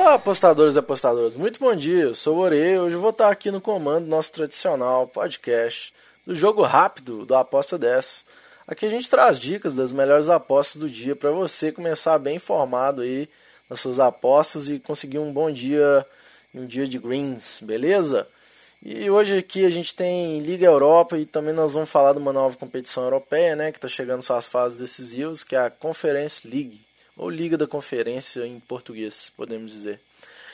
Olá, apostadores e apostadoras, muito bom dia, eu sou o Ore, hoje eu vou estar aqui no comando do nosso tradicional podcast do jogo rápido do Aposta 10. Aqui a gente traz dicas das melhores apostas do dia para você começar bem informado aí nas suas apostas e conseguir um bom dia, um dia de greens, beleza? E hoje aqui a gente tem Liga Europa e também nós vamos falar de uma nova competição europeia, né, que está chegando suas fases decisivas, que é a Conference League ou Liga da Conferência em português, podemos dizer.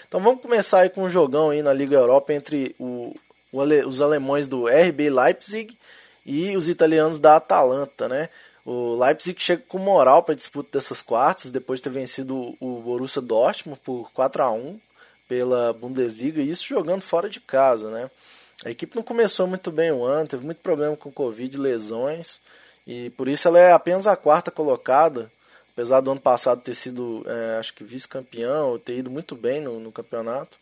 Então vamos começar aí com um jogão aí na Liga Europa entre o, o os alemães do RB Leipzig e os italianos da Atalanta, né? O Leipzig chega com moral para a disputa dessas quartas, depois de ter vencido o Borussia Dortmund por 4 a 1 pela Bundesliga, e isso jogando fora de casa, né? A equipe não começou muito bem o ano, teve muito problema com Covid, lesões, e por isso ela é apenas a quarta colocada apesar do ano passado ter sido, é, acho que vice-campeão, ter ido muito bem no, no campeonato,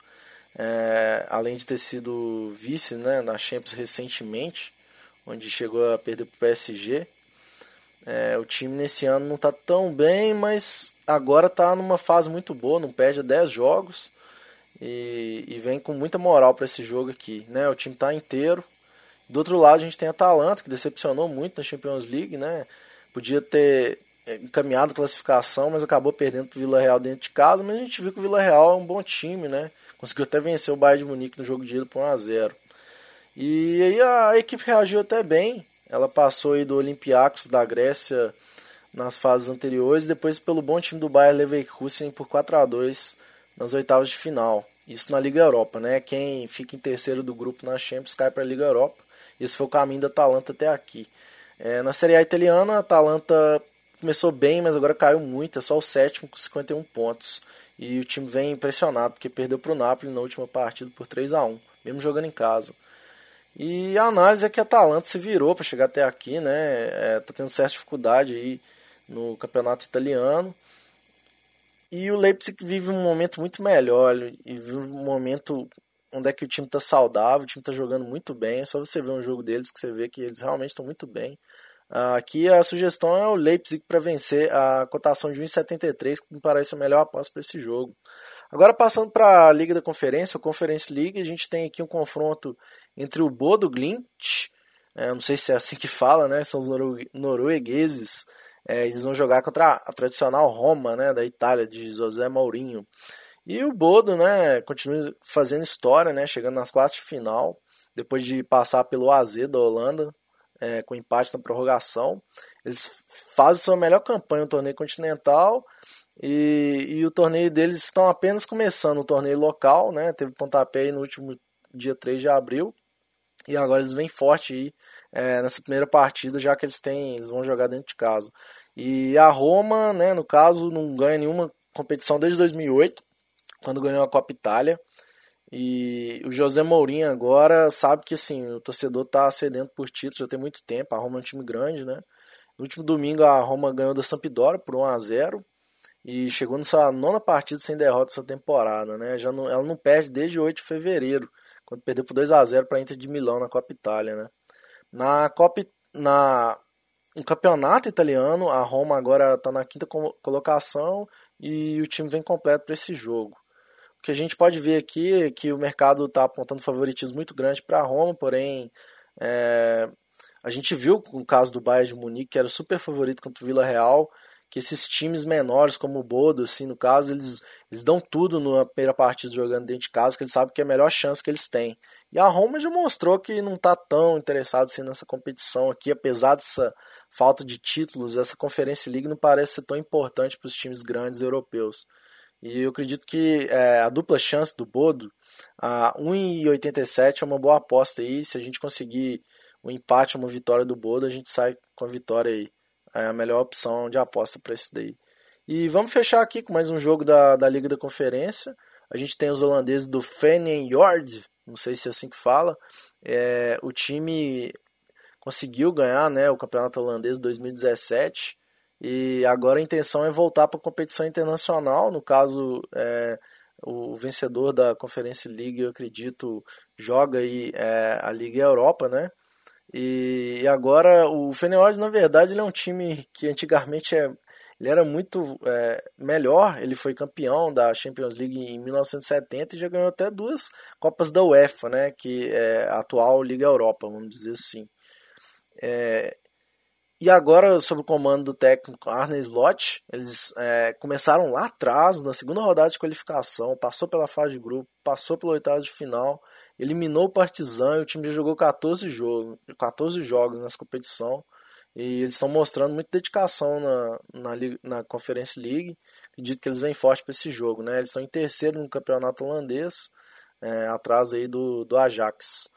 é, além de ter sido vice né, na Champions recentemente, onde chegou a perder para o PSG. É, o time nesse ano não está tão bem, mas agora está numa fase muito boa, não perde 10 jogos e, e vem com muita moral para esse jogo aqui. Né? O time está inteiro. Do outro lado a gente tem a Atalanta, que decepcionou muito na Champions League, né? Podia ter encaminhado a classificação, mas acabou perdendo para o Vila Real dentro de casa. Mas a gente viu que o Vila Real é um bom time, né? Conseguiu até vencer o Bayern de Munique no jogo de ida por 1 a 0 E aí a equipe reagiu até bem. Ela passou aí do Olympiacos da Grécia nas fases anteriores, depois pelo bom time do Bayern Leverkusen por 4 a 2 nas oitavas de final. Isso na Liga Europa, né? Quem fica em terceiro do grupo na Champions cai para a Liga Europa. Esse foi o caminho da Atalanta até aqui. É, na Série A italiana, a Atalanta começou bem, mas agora caiu muito. É só o sétimo com 51 pontos. E o time vem impressionado, porque perdeu para o Napoli na última partida por 3 a 1 mesmo jogando em casa. E a análise é que a Atalanta se virou para chegar até aqui, né? É, tá tendo certa dificuldade aí no campeonato italiano. E o Leipzig vive um momento muito melhor, e vive um momento onde é que o time está saudável, o time está jogando muito bem. É só você ver um jogo deles que você vê que eles realmente estão muito bem. Aqui a sugestão é o Leipzig para vencer a cotação de 1,73, que me parece a melhor aposta para esse jogo. Agora passando para a Liga da Conferência, o Conference League, a gente tem aqui um confronto entre o Bodo Glint, é, não sei se é assim que fala, né? São os noruegueses. É, eles vão jogar contra a tradicional Roma, né, da Itália, de José Mourinho. E o Bodo, né, continua fazendo história, né, chegando nas quartas de final, depois de passar pelo AZ da Holanda, é, com empate na prorrogação. Eles fazem sua melhor campanha no torneio continental e, e o torneio deles estão apenas começando o torneio local, né? Teve pontapé no último dia 3 de abril. E agora eles vêm forte aí, é, nessa primeira partida, já que eles têm, eles vão jogar dentro de casa. E a Roma, né, no caso, não ganha nenhuma competição desde 2008, quando ganhou a Copa Itália. E o José Mourinho agora sabe que assim, o torcedor está cedendo por títulos já tem muito tempo. A Roma é um time grande, né? No último domingo a Roma ganhou da Sampdoria por 1 a 0 e chegou nessa nona partida sem derrota essa temporada, né? Já não, ela não perde desde 8 de fevereiro, quando perdeu por 2 a 0 para a Inter de Milão na Copa Itália, né? Na Copa na no campeonato italiano, a Roma agora está na quinta colocação e o time vem completo para esse jogo que a gente pode ver aqui é que o mercado está apontando favoritismo muito grande para a Roma, porém é, a gente viu com o caso do Bayern de Munique, que era super favorito contra o Vila Real, que esses times menores, como o Bodo, assim, no caso, eles, eles dão tudo na primeira partida jogando dentro de casa, que eles sabem que é a melhor chance que eles têm. E a Roma já mostrou que não está tão interessado assim, nessa competição aqui, apesar dessa falta de títulos, essa Conferência League não parece ser tão importante para os times grandes europeus. E eu acredito que é, a dupla chance do Bodo, a 1,87 é uma boa aposta aí. Se a gente conseguir um empate, uma vitória do Bodo, a gente sai com a vitória aí. É a melhor opção de aposta para esse daí. E vamos fechar aqui com mais um jogo da, da Liga da Conferência. A gente tem os holandeses do Feyenoord, não sei se é assim que fala. É, o time conseguiu ganhar né, o Campeonato Holandês 2017 e agora a intenção é voltar para a competição internacional, no caso, é, o vencedor da Conferência League, eu acredito, joga aí é, a Liga Europa, né? E, e agora o Feyenoord, na verdade, ele é um time que antigamente é, ele era muito é, melhor. Ele foi campeão da Champions League em 1970 e já ganhou até duas Copas da UEFA, né? Que é a atual Liga Europa, vamos dizer assim. É, e agora, sob o comando do técnico Arne Slot, eles é, começaram lá atrás, na segunda rodada de qualificação, passou pela fase de grupo, passou pelo oitavo de final, eliminou o Partizan e o time já jogou 14 jogos, 14 jogos nessa competição. E eles estão mostrando muita dedicação na, na, na Conference League. Acredito que eles vêm forte para esse jogo. Né? Eles estão em terceiro no campeonato holandês, é, atrás aí do, do Ajax.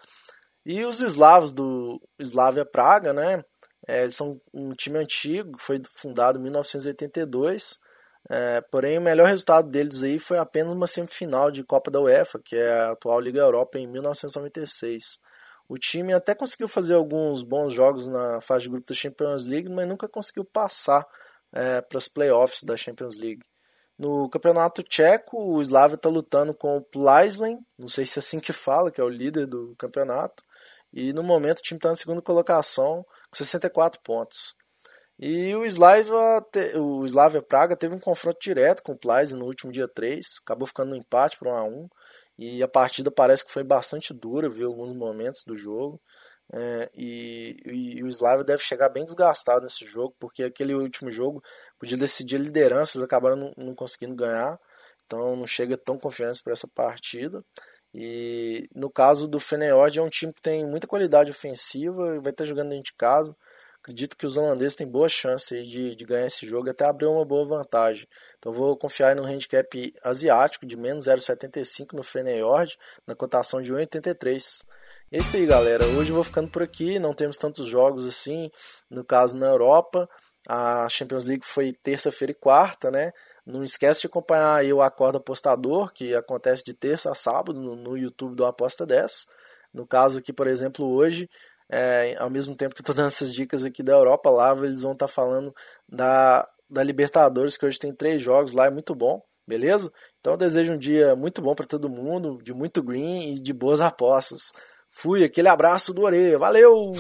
E os eslavos do Slavia Praga, né? É, são um time antigo, foi fundado em 1982. É, porém, o melhor resultado deles aí foi apenas uma semifinal de Copa da UEFA, que é a atual Liga Europa, em 1996. O time até conseguiu fazer alguns bons jogos na fase de grupo da Champions League, mas nunca conseguiu passar é, para as playoffs da Champions League. No campeonato tcheco, o Slavia está lutando com o Plzeň, não sei se é assim que fala, que é o líder do campeonato. E no momento o time está na segunda colocação, com 64 pontos. E o Slavia, o Slavia Praga teve um confronto direto com o Plzeň no último dia 3, acabou ficando no empate por 1 a 1 e a partida parece que foi bastante dura, viu alguns momentos do jogo. É, e, e, o Slavia deve chegar bem desgastado nesse jogo, porque aquele último jogo podia decidir lideranças, acabaram não, não conseguindo ganhar, então não chega tão confiante para essa partida. E no caso do Feyenoord é um time que tem muita qualidade ofensiva e vai estar jogando dentro de casa. Acredito que os holandeses têm boa chance de, de ganhar esse jogo e até abrir uma boa vantagem. Então vou confiar no handicap asiático de menos 0,75 no Feyenoord, na cotação de 1,83. É isso aí, galera. Hoje eu vou ficando por aqui. Não temos tantos jogos assim, no caso na Europa. A Champions League foi terça-feira e quarta, né? Não esquece de acompanhar aí o Acorda Apostador, que acontece de terça a sábado no, YouTube do Aposta 10. No caso aqui, por exemplo, hoje é, ao mesmo tempo que estou dando essas dicas aqui da Europa, lá eles vão estar tá falando da, da Libertadores, que hoje tem três jogos lá, é muito bom, beleza? Então eu desejo um dia muito bom para todo mundo, de muito green e de boas apostas. Fui, aquele abraço do Ore, valeu!